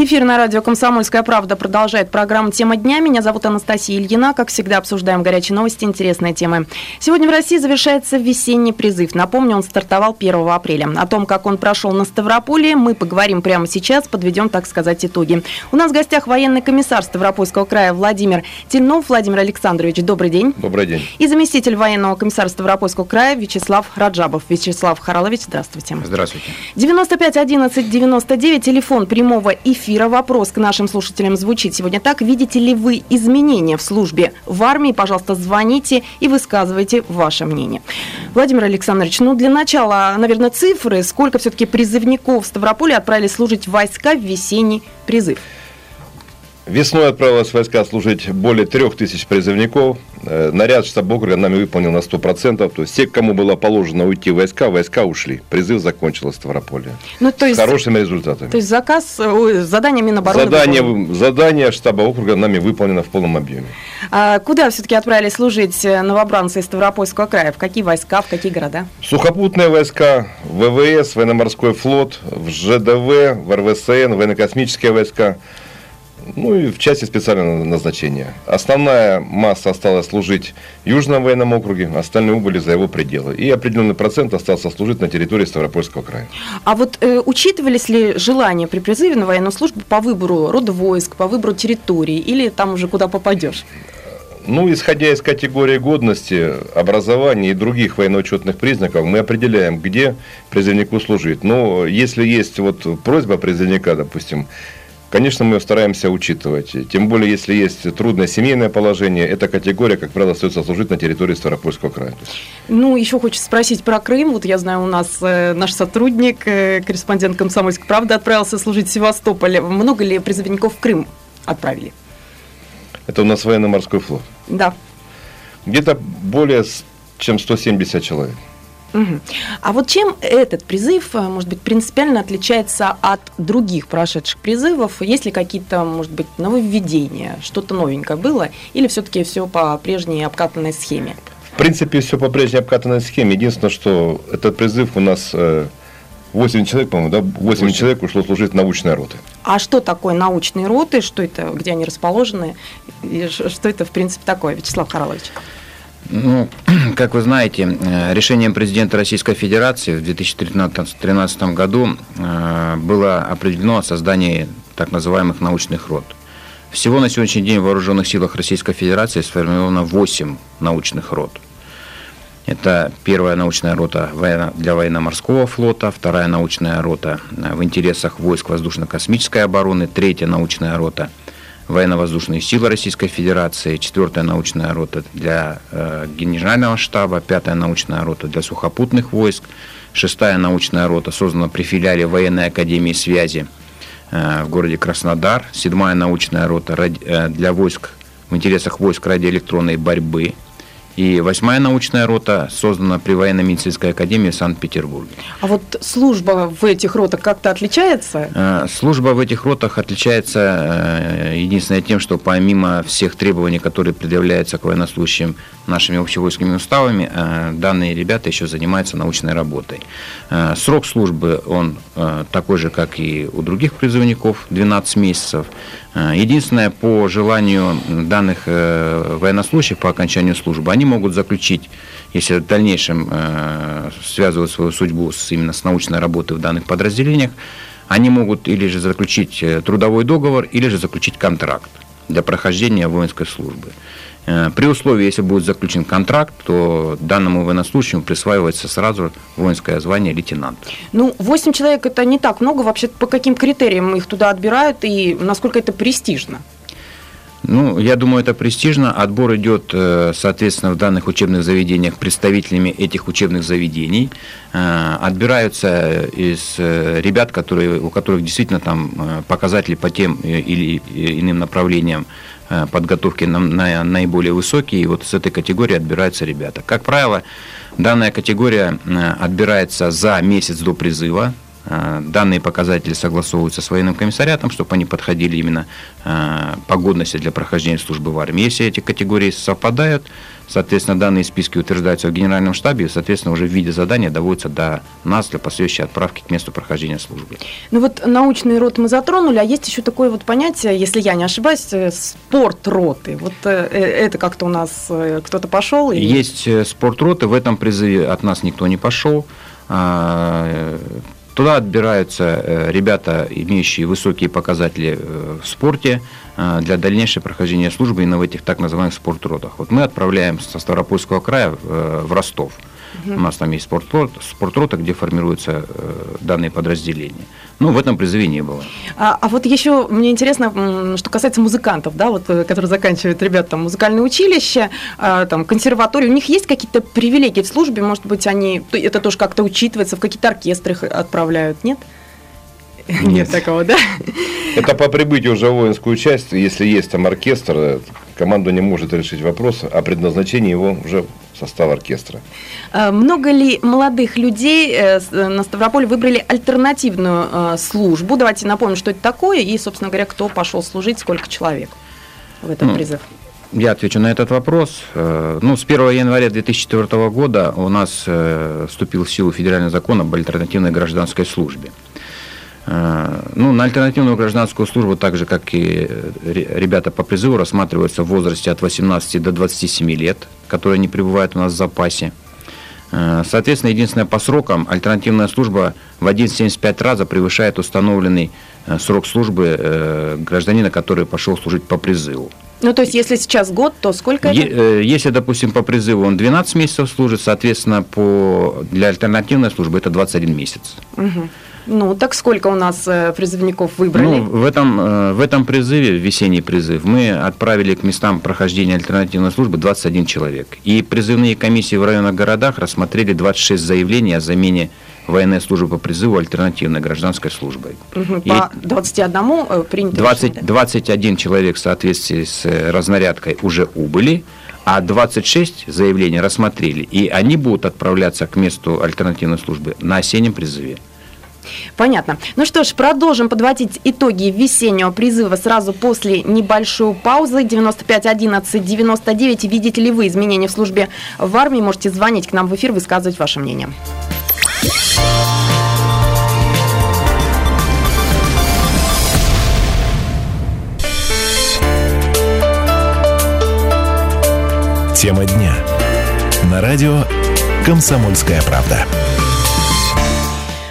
Эфир на радио «Комсомольская правда» продолжает программу «Тема дня». Меня зовут Анастасия Ильина. Как всегда, обсуждаем горячие новости, интересные темы. Сегодня в России завершается весенний призыв. Напомню, он стартовал 1 апреля. О том, как он прошел на Ставрополе, мы поговорим прямо сейчас, подведем, так сказать, итоги. У нас в гостях военный комиссар Ставропольского края Владимир Тельнов. Владимир Александрович, добрый день. Добрый день. И заместитель военного комиссара Ставропольского края Вячеслав Раджабов. Вячеслав Харалович, здравствуйте. Здравствуйте. 95 11 99, телефон прямого эфира эфира. Вопрос к нашим слушателям звучит сегодня так. Видите ли вы изменения в службе в армии? Пожалуйста, звоните и высказывайте ваше мнение. Владимир Александрович, ну для начала, наверное, цифры. Сколько все-таки призывников в Ставрополе отправили служить в войска в весенний призыв? Весной отправилось войска служить более трех тысяч призывников. Э, наряд штаб округа нами выполнил на 100%. То есть те, кому было положено уйти войска, войска ушли. Призыв закончился в Ставрополе. Ну, то есть, С хорошими результатами. То есть заказ, задание Минобороны... Задание, задание штаба округа нами выполнено в полном объеме. А куда все-таки отправили служить э, новобранцы из Ставропольского края? В какие войска, в какие города? Сухопутные войска, ВВС, военно-морской флот, в ЖДВ, в РВСН, военно-космические войска – ну и в части специального назначения. Основная масса осталась служить в Южном военном округе, остальные убыли за его пределы. И определенный процент остался служить на территории Ставропольского края. А вот э, учитывались ли желания при призыве на военную службу по выбору рода войск, по выбору территории, или там уже куда попадешь? Ну, исходя из категории годности, образования и других военно-учетных признаков, мы определяем, где призывнику служить. Но если есть вот просьба призывника, допустим, Конечно, мы стараемся учитывать. Тем более, если есть трудное семейное положение, эта категория, как правило, остается служить на территории Ставропольского края. Ну, еще хочется спросить про Крым. Вот я знаю, у нас э, наш сотрудник, э, корреспондент «Комсомольской правды» отправился служить в Севастополе. Много ли призывников в Крым отправили? Это у нас военно-морской флот. Да. Где-то более чем 170 человек. Угу. А вот чем этот призыв, э, может быть, принципиально отличается от других прошедших призывов? Есть ли какие-то, может быть, нововведения, что-то новенькое было, или все-таки все по прежней обкатанной схеме? В принципе, все по прежней обкатанной схеме. Единственное, что этот призыв у нас 8 э, человек, по-моему, да? 8, 8 человек ушло служить научной роты. А что такое научные роты? Что это, где они расположены? И что это, в принципе, такое, Вячеслав Харалович? Ну, как вы знаете, э, решением президента Российской Федерации в 2013 году э, было определено создание так называемых научных род. Всего на сегодняшний день в Вооруженных силах Российской Федерации сформировано 8 научных род. Это первая научная рота для военно-морского флота, вторая научная рота э, в интересах войск воздушно-космической обороны, третья научная рота – военно-воздушные силы Российской Федерации, четвертая научная рота для э, генерального штаба, пятая научная рота для сухопутных войск, шестая научная рота создана при филиале военной академии связи э, в городе Краснодар, седьмая научная рота э, для войск в интересах войск радиоэлектронной борьбы – и восьмая научная рота создана при военно-медицинской академии в Санкт-Петербурге. А вот служба в этих ротах как-то отличается? Э, служба в этих ротах отличается э, единственное тем, что помимо всех требований, которые предъявляются к военнослужащим нашими общевойсковыми уставами, э, данные ребята еще занимаются научной работой. Срок службы, он такой же, как и у других призывников, 12 месяцев. Э, единственное, по желанию данных э, военнослужащих по окончанию службы, они могут заключить, если в дальнейшем э, связывают свою судьбу с, именно с научной работой в данных подразделениях, они могут или же заключить трудовой договор, или же заключить контракт для прохождения воинской службы. Э, при условии, если будет заключен контракт, то данному военнослужащему присваивается сразу воинское звание лейтенант. Ну, 8 человек это не так много. Вообще, по каким критериям их туда отбирают и насколько это престижно? Ну, я думаю, это престижно. Отбор идет, э, соответственно, в данных учебных заведениях представителями этих учебных заведений. Э, отбираются из ребят, которые, у которых действительно там показатели по тем или иным направлениям подготовки на, на наиболее высокие, и вот с этой категории отбираются ребята. Как правило, данная категория э, отбирается за месяц до призыва, Э, данные показатели согласовываются с военным комиссариатом, чтобы они подходили именно э, по годности для прохождения службы в армии. Если эти категории совпадают, соответственно, данные списки утверждаются в Генеральном штабе и, соответственно, уже в виде задания доводятся до нас для последующей отправки к месту прохождения службы. Ну вот научный род мы затронули, а есть еще такое вот понятие, если я не ошибаюсь, э, спорт роты. Вот это как-то у нас кто-то пошел? И... Есть спорт роты, в этом призыве от нас никто не пошел. Туда отбираются э, ребята, имеющие высокие показатели э, в спорте, э, для дальнейшего прохождения службы именно в этих так называемых спортротах. Вот мы отправляем со Ставропольского края в Ростов. Угу. У нас там есть спортрот, спортрота, где формируются э, данные подразделения. Ну, в этом призыве не было. А, а вот еще мне интересно, что касается музыкантов, да, вот, э, которые заканчивают ребята там музыкальное училище, а, там, консерваторию, у них есть какие-то привилегии в службе, может быть, они, это тоже как-то учитывается, в какие-то оркестры их отправляют, нет? Нет. Нет такого, да? Это по прибытию уже в воинскую часть, если есть там оркестр, команда не может решить вопрос о предназначении его уже в состав оркестра. А много ли молодых людей э, э, на Ставрополе выбрали альтернативную э, службу? Давайте напомним, что это такое, и, собственно говоря, кто пошел служить, сколько человек в этот ну, призыв. Я отвечу на этот вопрос. Ну, с 1 января 2004 года у нас вступил в силу федеральный закон об альтернативной гражданской службе. Э, ну, на альтернативную гражданскую службу, так же, как и ребята по призыву, рассматриваются в возрасте от 18 до 27 лет, которые не пребывают у нас в запасе. Э, соответственно, единственное по срокам, альтернативная служба в 1,75 раза превышает установленный э, срок службы гражданина, который пошел служить по призыву. Ну, то есть, если сейчас год, то сколько это? Если, допустим, по призыву он 12 месяцев служит, соответственно, по, для альтернативной службы это 21 месяц. Угу. Ну, так сколько у нас э, призывников выбрали? Ну, в этом, э, в этом призыве, весенний призыв, мы отправили к местам прохождения альтернативной службы 21 человек. И призывные комиссии в районных городах рассмотрели 26 заявлений о замене военной службы по призыву альтернативной гражданской службой. Угу, по 21 э, принято 20, решение, да? 21 человек в соответствии с разнарядкой уже убыли, а 26 заявлений рассмотрели, и они будут отправляться к месту альтернативной службы на осеннем призыве. Понятно. Ну что ж, продолжим подводить итоги весеннего призыва сразу после небольшой паузы. 95 11 99. Видите ли вы изменения в службе в армии? Можете звонить к нам в эфир, высказывать ваше мнение. Тема дня. На радио «Комсомольская правда».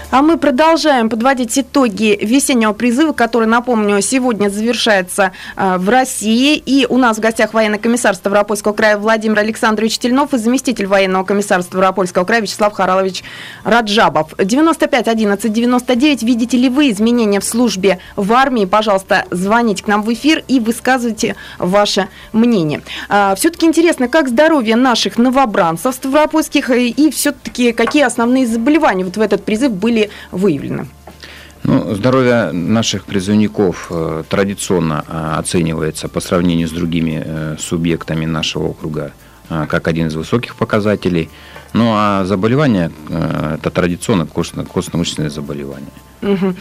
А мы продолжаем подводить итоги весеннего призыва, который, напомню, сегодня завершается а, в России. И у нас в гостях военный комиссар Ставропольского края Владимир Александрович Тельнов и заместитель военного комиссара Ставропольского края Вячеслав Харалович Раджабов. 95 11 99. Видите ли вы изменения в службе в армии? Пожалуйста, звоните к нам в эфир и высказывайте ваше мнение. А, все-таки интересно, как здоровье наших новобранцев ставропольских и все-таки какие основные заболевания вот в этот призыв были были выявлены? Ну, здоровье наших призывников э, традиционно э, оценивается по сравнению с другими э, субъектами нашего округа как один из высоких показателей. Ну а заболевания это традиционно костно-мышечные заболевания. Угу.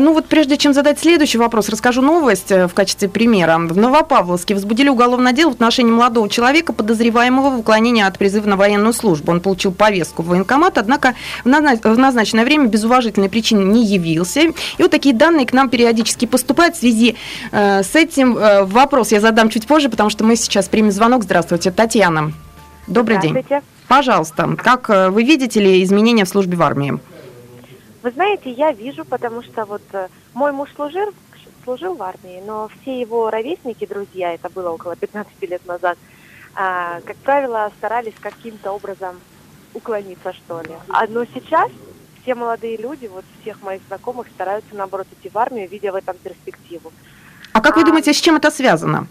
Ну вот прежде чем задать следующий вопрос, расскажу новость э, в качестве примера. В Новопавловске возбудили уголовное дело в отношении молодого человека, подозреваемого в уклонении от призыва на военную службу. Он получил повестку в военкомат, однако в назначенное время без уважительной причины не явился. И вот такие данные к нам периодически поступают. В связи э, с этим э, вопрос я задам чуть позже, потому что мы сейчас примем звонок. Здравствуйте, Татьяна. Добрый Здравствуйте. день. Пожалуйста, как вы видите ли изменения в службе в армии? Вы знаете, я вижу, потому что вот э, мой муж служил, служил в армии, но все его ровесники, друзья, это было около 15 лет назад, а, как правило, старались каким-то образом уклониться, что ли. А, но сейчас все молодые люди, вот всех моих знакомых, стараются, наоборот, идти в армию, видя в этом перспективу. А как вы а, думаете, с чем это связано?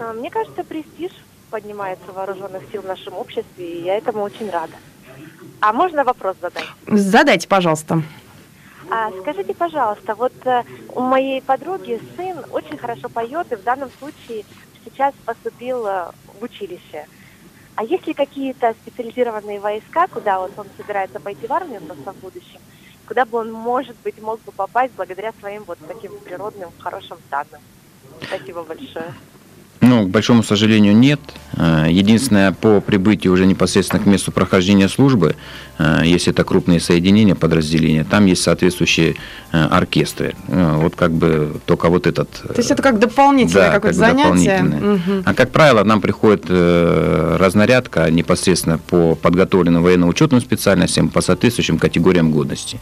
А, мне кажется, престиж поднимается вооруженных сил в нашем обществе, и я этому очень рада. А можно вопрос задать? Задайте, пожалуйста. А, скажите, пожалуйста, вот э, у моей подруги сын очень хорошо поет и в данном случае сейчас поступил э, в училище. А есть ли какие-то специализированные войска, куда вот он собирается пойти в армию просто в будущем? куда бы он, может быть, мог бы попасть благодаря своим вот таким природным хорошим данным. Спасибо большое. Ну, к большому сожалению, нет. Э, единственное, по прибытию уже непосредственно к месту прохождения службы, э, если это крупные соединения, подразделения, там есть соответствующие э, оркестры. Вот как бы только вот этот... То есть это как дополнительное да, какое-то как занятие? Угу. А как правило, нам приходит разнарядка непосредственно по подготовленным военно-учетным специальностям, по соответствующим категориям годности.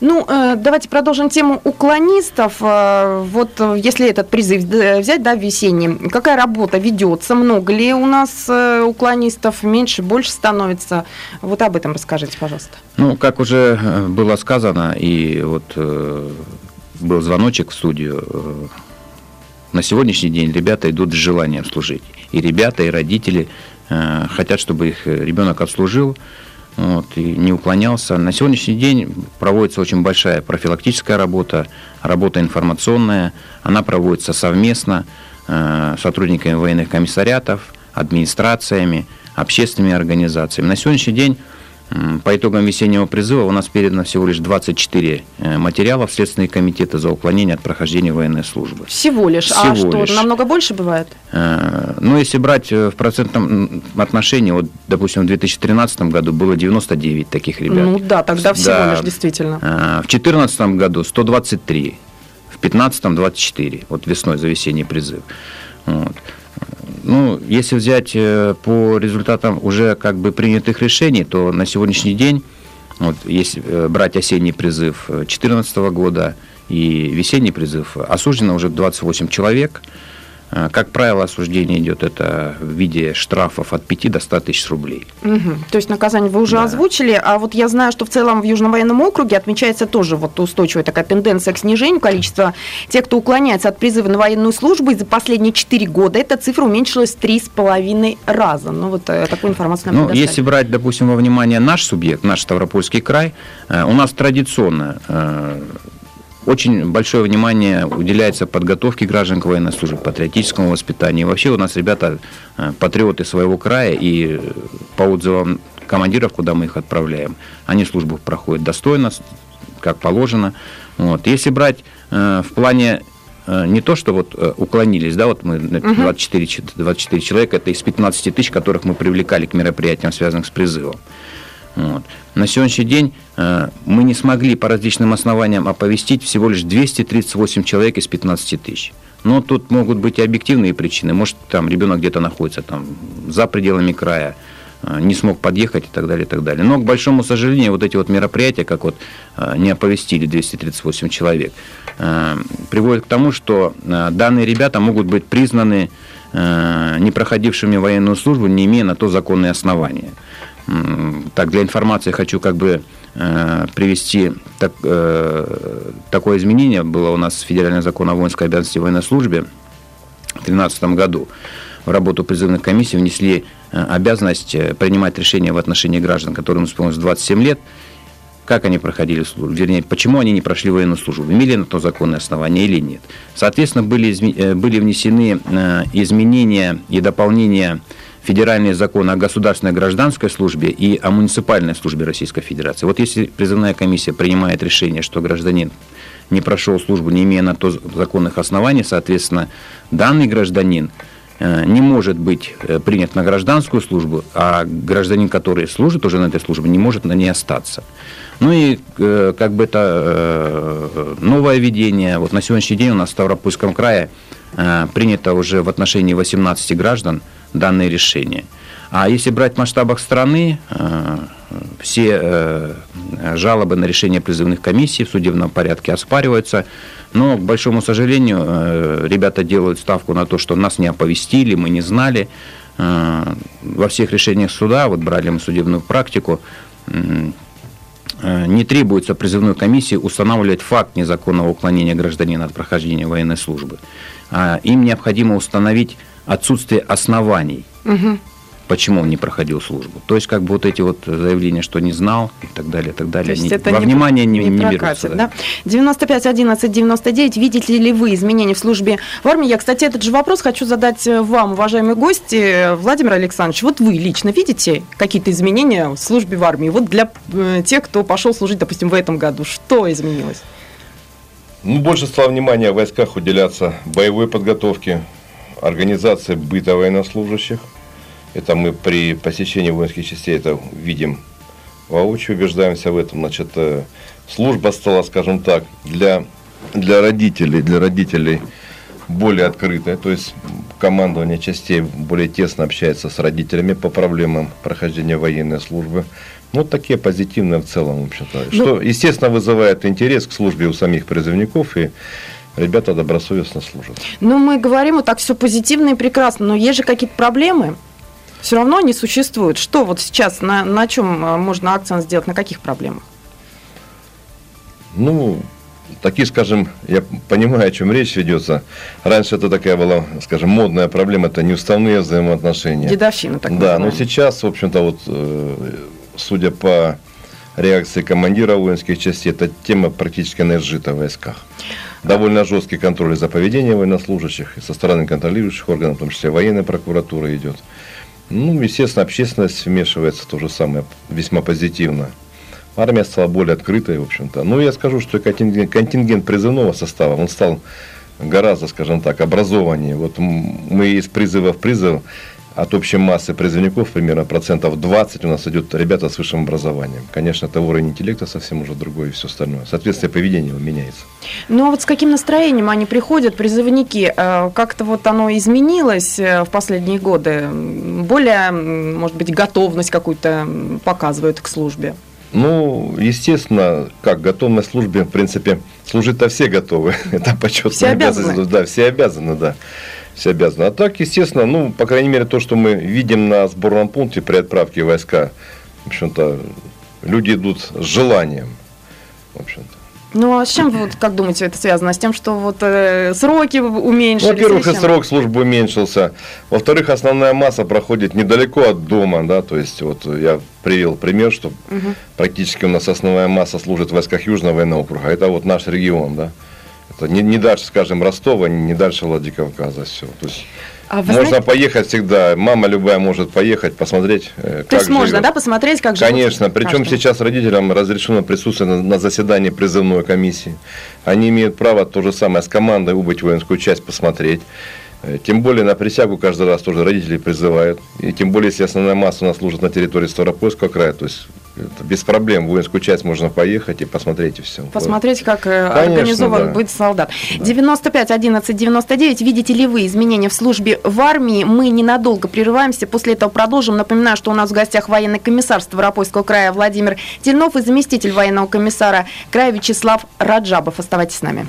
Ну, э, давайте продолжим тему уклонистов. Э, вот э, если этот призыв взять, да, весенний, какая работа ведется? Много ли у нас уклонистов? Меньше, больше становится? Вот об этом расскажите, пожалуйста. Ну, как уже было сказано, и вот был звоночек в студию, на сегодняшний день ребята идут с желанием служить. И ребята, и родители хотят, чтобы их ребенок отслужил вот, и не уклонялся. На сегодняшний день проводится очень большая профилактическая работа, работа информационная. Она проводится совместно э, сотрудниками военных комиссариатов, администрациями, общественными организациями. На сегодняшний день по итогам весеннего призыва у нас передано всего лишь 24 э, материала в Следственные комитеты за уклонение от прохождения военной службы. Всего лишь? А всего а что, намного больше бывает? Э, ну, если брать э, в процентном отношении, вот, допустим, в 2013 году было 99 таких ребят. Ну да, тогда всего да, лишь, действительно. В 2014 году 123, в 2015 24, вот весной за весенний призыв. Вот. Ну, если взять э, по результатам уже как бы принятых решений, то на сегодняшний день, вот, если э, брать осенний призыв 2014 года и весенний призыв, осуждено уже 28 человек – как правило, осуждение идет это в виде штрафов от 5 до 100 тысяч рублей. Угу. То есть наказание вы уже да. озвучили, а вот я знаю, что в целом в Южном военном округе отмечается тоже вот устойчивая такая тенденция к снижению количества тех, кто уклоняется от призыва на военную службу, и за последние 4 года эта цифра уменьшилась в 3,5 раза. Ну вот э, такую информацию нам Ну, если брать, допустим, во внимание наш субъект, наш Ставропольский край, э, у нас традиционно э, очень большое внимание уделяется подготовке граждан к военной службе, патриотическому воспитанию. вообще у нас ребята э, патриоты своего края, и по отзывам командиров, куда мы их отправляем, они службу проходят достойно, как положено. Вот. Если брать э, в плане э, не то, что вот уклонились, да, вот мы 24, 24 человека, это из 15 тысяч, которых мы привлекали к мероприятиям, связанным с призывом. Вот. На сегодняшний день э, мы не смогли по различным основаниям оповестить всего лишь 238 человек из 15 тысяч. Но тут могут быть и объективные причины. Может, там ребенок где-то находится там, за пределами края, э, не смог подъехать и так далее, и так далее. Но, к большому сожалению, вот эти вот мероприятия, как вот э, не оповестили 238 человек, э, приводят к тому, что э, данные ребята могут быть признаны э, не проходившими военную службу, не имея на то законные основания. Так, для информации хочу как бы э, привести так, э, такое изменение. Было у нас федеральный закон о воинской обязанности и военной службе в 2013 году. В работу призывных комиссий внесли э, обязанность э, принимать решения в отношении граждан, которым исполнилось 27 лет, как они проходили службу, вернее, почему они не прошли военную службу, имели на то законное основание или нет. Соответственно, были, э, были внесены изменения и дополнения федеральные законы о государственной гражданской службе и о муниципальной службе Российской Федерации. Вот если призывная комиссия принимает решение, что гражданин не прошел службу, не имея на то законных оснований, соответственно, данный гражданин э, не может быть э, принят на гражданскую службу, а гражданин, который служит уже на этой службе, не может на ней остаться. Ну и э, как бы это новое введение. Вот на сегодняшний день у нас в Ставропольском крае принято уже в отношении 18 граждан данное решение. А если брать в масштабах страны, э, все э, жалобы на решение призывных комиссий в судебном порядке оспариваются. Но, к большому сожалению, э, ребята делают ставку на то, что нас не оповестили, мы не знали. Во всех решениях суда, вот брали мы судебную практику, не требуется призывной комиссии устанавливать факт незаконного уклонения гражданина от прохождения военной службы. А им необходимо установить отсутствие оснований. Угу. Почему он не проходил службу. То есть, как бы вот эти вот заявления, что не знал и так далее, и так далее, не, это во не, внимание не, не, не берутся. да? 95 11 99. Видите ли вы изменения в службе в армии? Я, кстати, этот же вопрос хочу задать вам, уважаемые гости. Владимир Александрович, вот вы лично видите какие-то изменения в службе в армии? Вот для э, тех, кто пошел служить, допустим, в этом году, что изменилось? Ну, больше стало внимания в войсках уделяться боевой подготовке, организации быта военнослужащих. Это мы при посещении воинских частей это видим воочию, убеждаемся в этом. Значит, э, служба стала, скажем так, для, для родителей, для родителей более открытая. То есть командование частей более тесно общается с родителями по проблемам прохождения военной службы. Ну, такие позитивные в целом, в общем-то. Ну- Что, естественно, вызывает интерес к службе у самих призывников, и ребята добросовестно служат. Ну, мы говорим вот так все позитивно и прекрасно, но есть же какие-то проблемы. Все равно они существуют. Что вот сейчас, на, на чем э, можно акцент сделать, на каких проблемах? Ну, такие, скажем, я понимаю, о чем речь ведется. Раньше это такая была, скажем, модная проблема, это неуставные взаимоотношения. Дедовщина, так да, но сейчас, в общем-то, вот, э, судя по реакции командира воинских частей, эта тема практически она изжита в войсках. Довольно жесткий контроль за поведением военнослужащих со стороны контролирующих органов, в том числе военной прокуратуры идет. Ну, естественно, общественность вмешивается то же самое, весьма позитивно. Армия стала более открытой, в общем-то. Ну, я скажу, что контингент, контингент призывного состава, он стал гораздо, скажем так, образованнее. Вот мы из призыва в призыв от общей массы призывников примерно процентов 20 у нас идет ребята с высшим образованием. Конечно, это уровень интеллекта совсем уже другой и все остальное. Соответственно, поведение его меняется. Ну а вот с каким настроением они приходят, призывники? Э, Как-то вот оно изменилось э, в последние годы? Более, может быть, готовность какую-то показывают к службе? Ну, естественно, как готовность к службе, в принципе, служить-то все готовы. Это почетно. Все обязаны. Да, все обязаны, да. Все обязаны. А так, естественно, ну, по крайней мере, то, что мы видим на сборном пункте при отправке войска, в общем-то, люди идут с желанием. В общем-то. Ну а с чем, вот, как думаете, это связано? С тем, что вот э, сроки уменьшились? Во-первых, и срок службы уменьшился. Во-вторых, основная масса проходит недалеко от дома, да, то есть вот я привел пример, что Мгм. практически у нас основная масса служит в войсках Южного военного округа. Это вот наш регион, да. Это не, не дальше, скажем, Ростова, не дальше Владикавказа, все. То есть А можно знаете- поехать всегда, мама любая может поехать, посмотреть, э, как То есть можно, живет. да, посмотреть, как живут Конечно, причем граждане? сейчас родителям разрешено присутствовать на, на заседании призывной комиссии. Они имеют право то же самое с командой убыть воинскую часть, посмотреть. Э, Тем более на присягу каждый раз тоже родители призывают. И тем более, если основная масса у нас служит на территории Ставропольского края, то есть это без проблем в воинскую часть можно поехать и посмотреть и все. Посмотреть, как э, Конечно, организован да. быт солдат. 95 11 99. Видите ли вы изменения в службе в армии? Мы ненадолго прерываемся. После этого продолжим. Напоминаю, что у нас в гостях военный комиссар Ставропольского края Владимир Тельнов и заместитель военного комиссара края Вячеслав Раджабов. Оставайтесь с нами.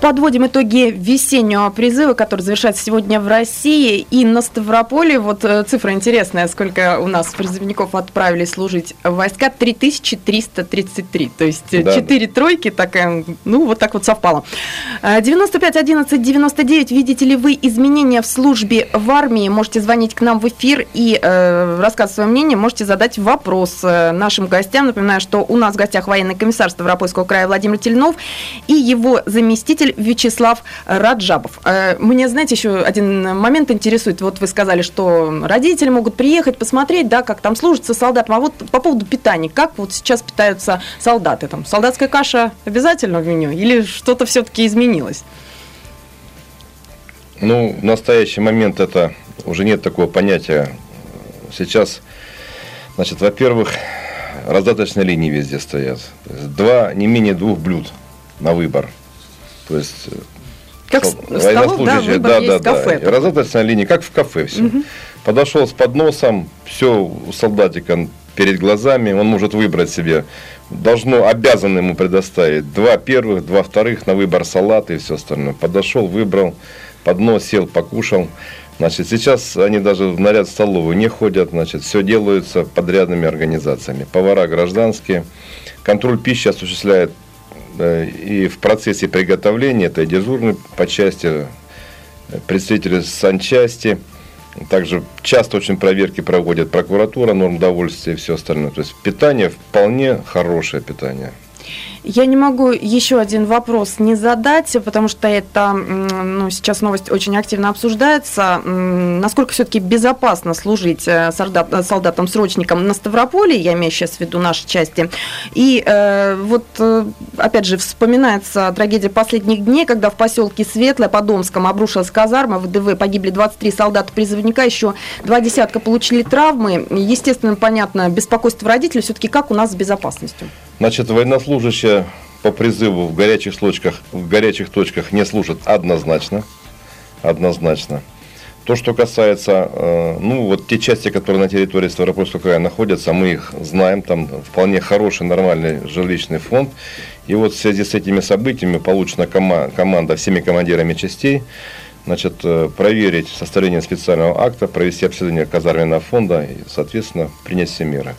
Подводим итоги весеннего призыва, который завершается сегодня в России. И на Ставрополе, вот э, цифра интересная, сколько у нас призывников отправили служить в войска, 3333. То есть э, Да, 4 тройки, такая, ну вот так вот совпало. Э, 95 11 99. Видите ли вы изменения в службе в армии? Можете звонить к нам в эфир и э, рассказывать свое мнение. Можете задать вопрос э, нашим гостям. Напоминаю, что у нас в гостях военный комиссар Ставропольского края Владимир Тельнов и его заместитель Вячеслав Раджабов. Э, Мне, знаете, еще один момент интересует. Вот вы сказали, что родители могут приехать, посмотреть, да, как там служится солдат. А вот по поводу питания, как вот сейчас питаются солдаты? Там солдатская каша обязательно в меню или что-то все-таки изменилось? Ну, в настоящий момент это уже нет такого понятия. Сейчас, значит, во-первых, раздаточные линии везде стоят. Два, не менее двух блюд на выбор. То есть э, Как Сол- в столов, да, военнослужащие, выбор есть кафе. И Раздаточная линия, как в кафе все. Подошел с подносом, все у солдатика перед глазами, он может выбрать себе. Должно, обязан ему предоставить два первых, два вторых, на выбор салата и все остальное. Подошел, выбрал, поднос сел, покушал. Значит, сейчас они даже в наряд столовую не ходят, значит, все делается подрядными организациями. Повара гражданские. Контроль пищи осуществляет и в процессе приготовления, это и дежурный по части, э, представители санчасти, также часто очень проверки проводят прокуратура, норм довольствия и все остальное. То есть питание вполне хорошее питание. Я не могу еще один вопрос не задать, потому что это, ну, сейчас новость очень активно обсуждается. Насколько все-таки безопасно служить э, солдатам-срочникам на Ставрополе, я имею сейчас в виду наши части. И э, вот, э, опять же, вспоминается трагедия последних дней, когда в поселке Светлое под Омском обрушилась казарма, в ДВ погибли 23 солдата-призывника, еще два десятка получили травмы. Естественно, понятно, беспокойство родителей, все-таки как у нас с безопасностью? Значит, военнослужащие по призыву в горячих точках, в горячих точках не служат однозначно. Однозначно. То, что касается, э, ну, вот те части, которые на территории Ставропольского края находятся, мы их знаем, там вполне хороший, нормальный жилищный фонд. И вот в связи с этими событиями получена кома- команда всеми командирами частей, значит, э, проверить составление специального акта, провести обследование казарменного фонда и, соответственно, принять все меры.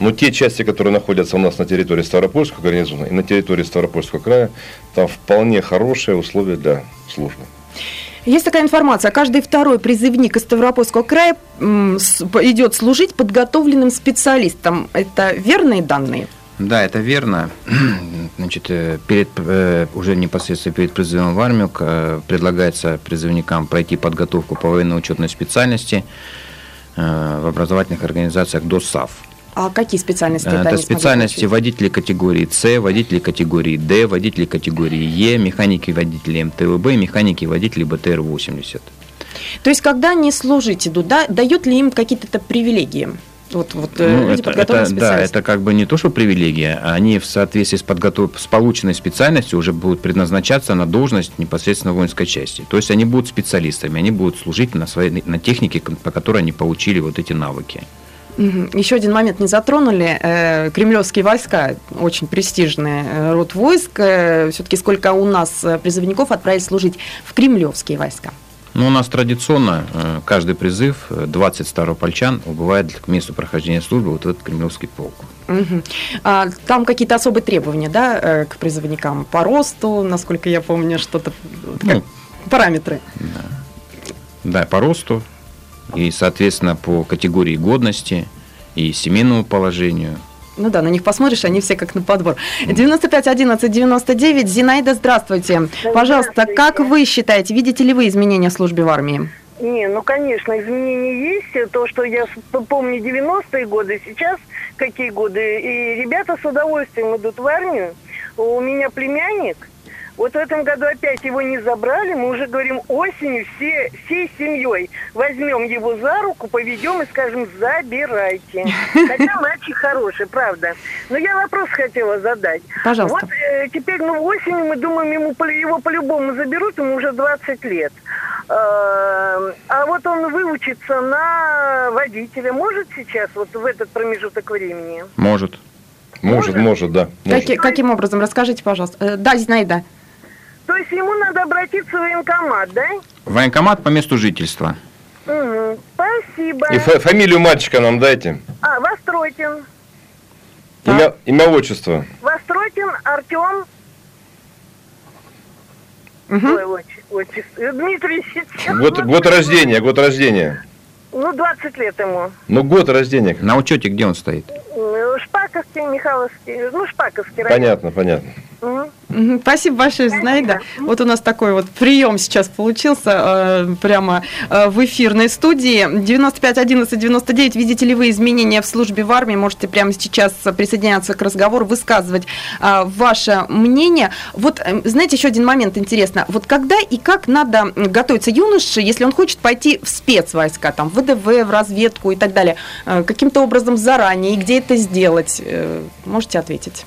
Но те части, которые находятся у нас на территории Ставропольского гарнизона и на территории Ставропольского края, там вполне хорошие условия для службы. Есть такая информация. Каждый второй призывник из Ставропольского края идет служить подготовленным специалистом. Это верные данные? Да, это верно. Значит, э, перед, э, уже непосредственно перед призывом в армию э, предлагается призывникам пройти подготовку по военно-учетной специальности в образовательных организациях ДОСАФ. А какие специальности это? Это специальности водители категории С, водители категории Д, водители категории Е, механики водители МТВБ, механики водители БТР-80. То есть, когда они служить идут, да, дают ли им какие-то привилегии? Вот, вот, э, ну, люди это, это, да, это как бы не то, что привилегия, а они в соответствии с, подготов... с полученной специальностью уже будут предназначаться на должность непосредственно воинской части. То есть они будут специалистами, они будут служить на, своей, на технике, по которой они получили вот эти навыки. Еще один момент не затронули. Э, кремлевские войска, очень престижный э, род войск. Э, Все-таки сколько у нас призывников отправились служить в кремлевские войска? Ну, у нас традиционно каждый призыв 20 старопольчан убывает к месту прохождения службы вот в этот кремлевский полк. Угу. А, там какие-то особые требования, да, к призывникам по росту, насколько я помню, что-то ну, параметры. Да. да, по росту, и, соответственно, по категории годности и семейному положению. Ну да, на них посмотришь, они все как на подбор. 95 11 99. Зинаида, здравствуйте. Да, Пожалуйста, здравствуйте. как вы считаете, видите ли вы изменения в службе в армии? Не, ну, конечно, изменения есть. То, что я помню 90-е годы, сейчас какие годы. И ребята с удовольствием идут в армию. У меня племянник, вот в этом году опять его не забрали. Мы уже говорим осенью все, всей семьей возьмем его за руку, поведем и скажем, забирайте. Хотя мальчик хороший, правда. Но я вопрос хотела задать. Пожалуйста. Вот э, теперь, ну, осенью мы думаем, ему, его по-любому заберут, ему уже 20 лет. Э, а вот он выучится на водителя. Может сейчас, вот в этот промежуток времени? Может. Может, может, может да. Может. Каки, каким образом? Расскажите, пожалуйста. Э, да, Зинаида. То есть ему надо обратиться в военкомат, да? Военкомат по месту жительства. Угу. Спасибо. И фамилию мальчика нам дайте. А, Востротин. Имя, имя отчество. Востротин Артем. Угу. Ой, отчество. Дмитрий Год, год рождения, год рождения. Ну, 20 лет ему. Ну, год рождения. На учете где он стоит? Шпаковский, Михайловский. Ну, Шпаковский. Понятно, понятно. Спасибо большое, Зинаида. Вот у нас такой вот прием сейчас получился э, прямо э, в эфирной студии. 95 11 99. Видите ли вы изменения в службе в армии? Можете прямо сейчас присоединяться к разговору, высказывать э, ваше мнение. Вот, знаете, еще один момент интересно. Вот когда и как надо готовиться юноше, если он хочет пойти в спецвойска, там, в ВДВ, в разведку и так далее, каким-то образом заранее, и где это сделать? Можете ответить?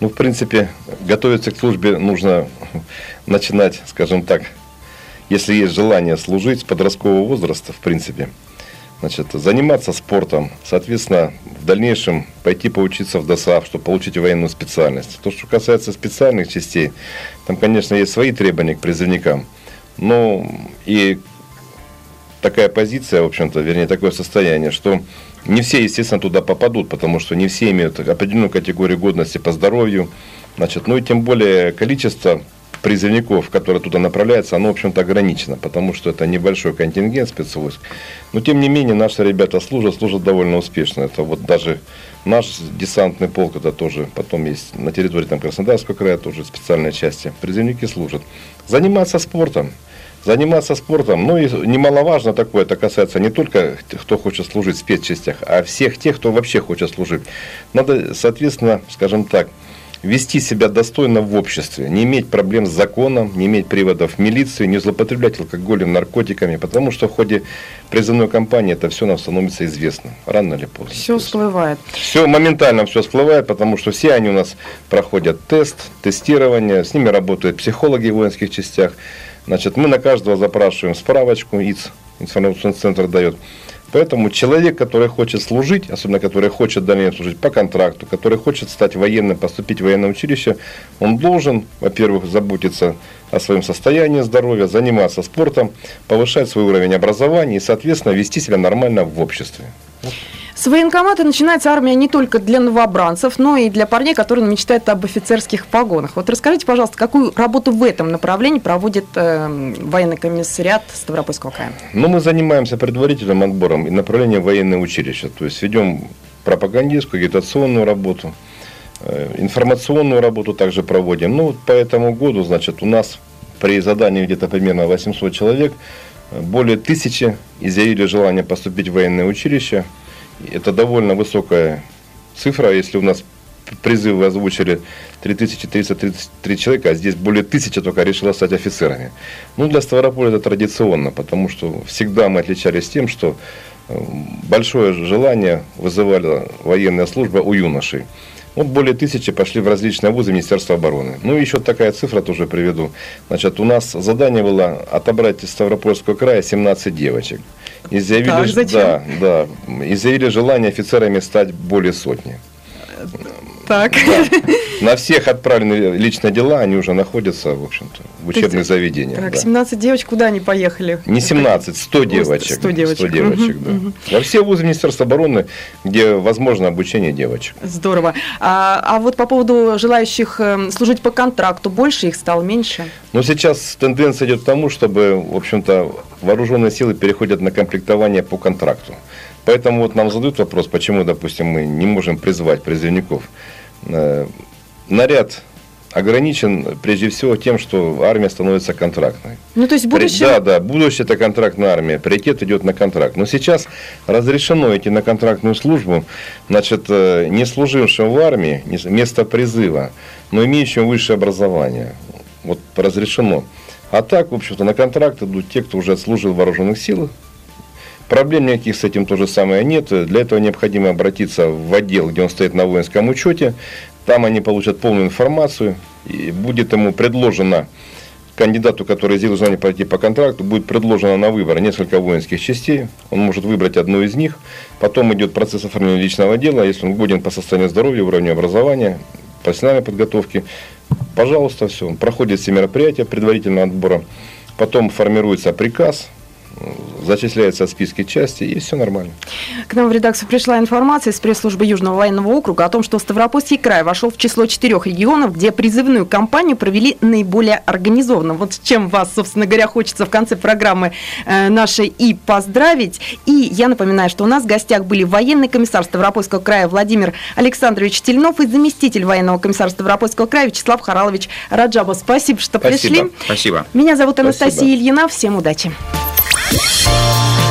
Ну, в принципе, готовиться к службе нужно начинать, скажем так, если есть желание служить с подросткового возраста, в принципе, значит, заниматься спортом, соответственно, в дальнейшем пойти поучиться в ДОСАВ, чтобы получить военную специальность. То, что касается специальных частей, там, конечно, есть свои требования к призывникам, но и такая позиция, в общем-то, вернее, такое состояние, что не все, естественно, туда попадут, потому что не все имеют определенную категорию годности по здоровью. Значит, ну и тем более количество призывников, которые туда направляются, оно, в общем-то, ограничено, потому что это небольшой контингент спецвойск. Но, тем не менее, наши ребята служат, служат довольно успешно. Это вот даже наш десантный полк, это тоже потом есть на территории там, Краснодарского края, тоже специальные части. Призывники служат. Заниматься спортом. Заниматься спортом, ну и немаловажно такое, это касается не только кто хочет служить в спецчастях, а всех тех, кто вообще хочет служить. Надо, соответственно, скажем так, вести себя достойно в обществе, не иметь проблем с законом, не иметь приводов в милицию, не злоупотреблять алкоголем, наркотиками, потому что в ходе призывной кампании это все нам становится известно, рано или поздно. Все всплывает. Все моментально все всплывает, потому что все они у нас проходят тест, тестирование, с ними работают психологи в воинских частях. Значит, мы на каждого запрашиваем справочку, ИЦ, информационный центр дает. Поэтому человек, который хочет служить, особенно который хочет дальнейшем служить по контракту, который хочет стать военным, поступить в военное училище, он должен, во-первых, заботиться о своем состоянии здоровья, заниматься спортом, повышать свой уровень образования и, соответственно, вести себя нормально в обществе. С военкомата начинается армия не только для новобранцев, но и для парней, которые мечтают об офицерских погонах. Вот расскажите, пожалуйста, какую работу в этом направлении проводит э, военный комиссариат Ставропольского края? Ну, мы занимаемся предварительным отбором и направлением военное училище. То есть ведем пропагандистскую, агитационную работу, э, информационную работу также проводим. Ну, по этому году, значит, у нас при задании где-то примерно 800 человек, э, более тысячи изъявили желание поступить в военное училище – это довольно высокая цифра, если у нас призывы озвучили 3333 человека, а здесь более тысячи только решило стать офицерами. Ну, для Ставрополя это традиционно, потому что всегда мы отличались тем, что э, большое желание вызывала военная служба у юношей. Вот более тысячи пошли в различные вузы Министерства обороны. Ну и еще такая цифра тоже приведу. Значит, у нас задание было отобрать из Ставропольского края 17 девочек. И заявили, так, зачем? Да, да, и заявили желание офицерами стать более сотни. Так. Да. На всех отправлены личные дела, они уже находятся, в общем-то, в учебных заведениях. Так, да. 17 девочек, куда они поехали? Не 17, 100 девочек. 100 девочек. 100 девочек, угу, да. Угу. Во все вузы Министерства обороны, где возможно обучение девочек. Здорово. А, а вот по поводу желающих эм, служить по контракту, больше их стало, меньше? Ну, сейчас тенденция идет к тому, чтобы, в общем-то, вооруженные силы переходят на комплектование по контракту. Поэтому вот нам задают вопрос, почему, допустим, мы не можем призвать призывников. Э, наряд ограничен прежде всего тем, что армия становится контрактной. Ну, то есть будущее... Да, да, будущее это контрактная армия, приоритет идет на контракт. Но сейчас разрешено идти на контрактную службу, значит, э, не служившим в армии, место призыва, но имеющим высшее образование. Вот разрешено. А так, в общем-то, на контракт идут те, кто уже служил в вооруженных силах, Проблем никаких с этим то же самое нет. Для этого необходимо обратиться в отдел, где он стоит на воинском учете. Там они получат полную информацию. И будет ему предложено кандидату, который сделал желание пройти по контракту, будет предложено на выбор несколько воинских частей. Он может выбрать одну из них. Потом идет процесс оформления личного дела. Если он годен по состоянию здоровья, уровню образования, профессиональной подготовки, пожалуйста, все. Он проходит все мероприятия предварительного отбора. Потом формируется приказ, зачисляется в списке части, и все нормально. К нам в редакцию пришла информация из пресс-службы Южного военного округа о том, что Ставропольский край вошел в число четырех регионов, где призывную кампанию провели наиболее организованно. Вот с чем вас, собственно говоря, хочется в конце программы э, нашей и поздравить. И я напоминаю, что у нас в гостях были военный комиссар Ставропольского края Владимир Александрович Тельнов и заместитель военного комиссара Ставропольского края Вячеслав Харалович Раджаба. Спасибо, что Спасибо. пришли. Спасибо. Меня зовут Анастасия Спасибо. Ильина. Всем удачи. Bye.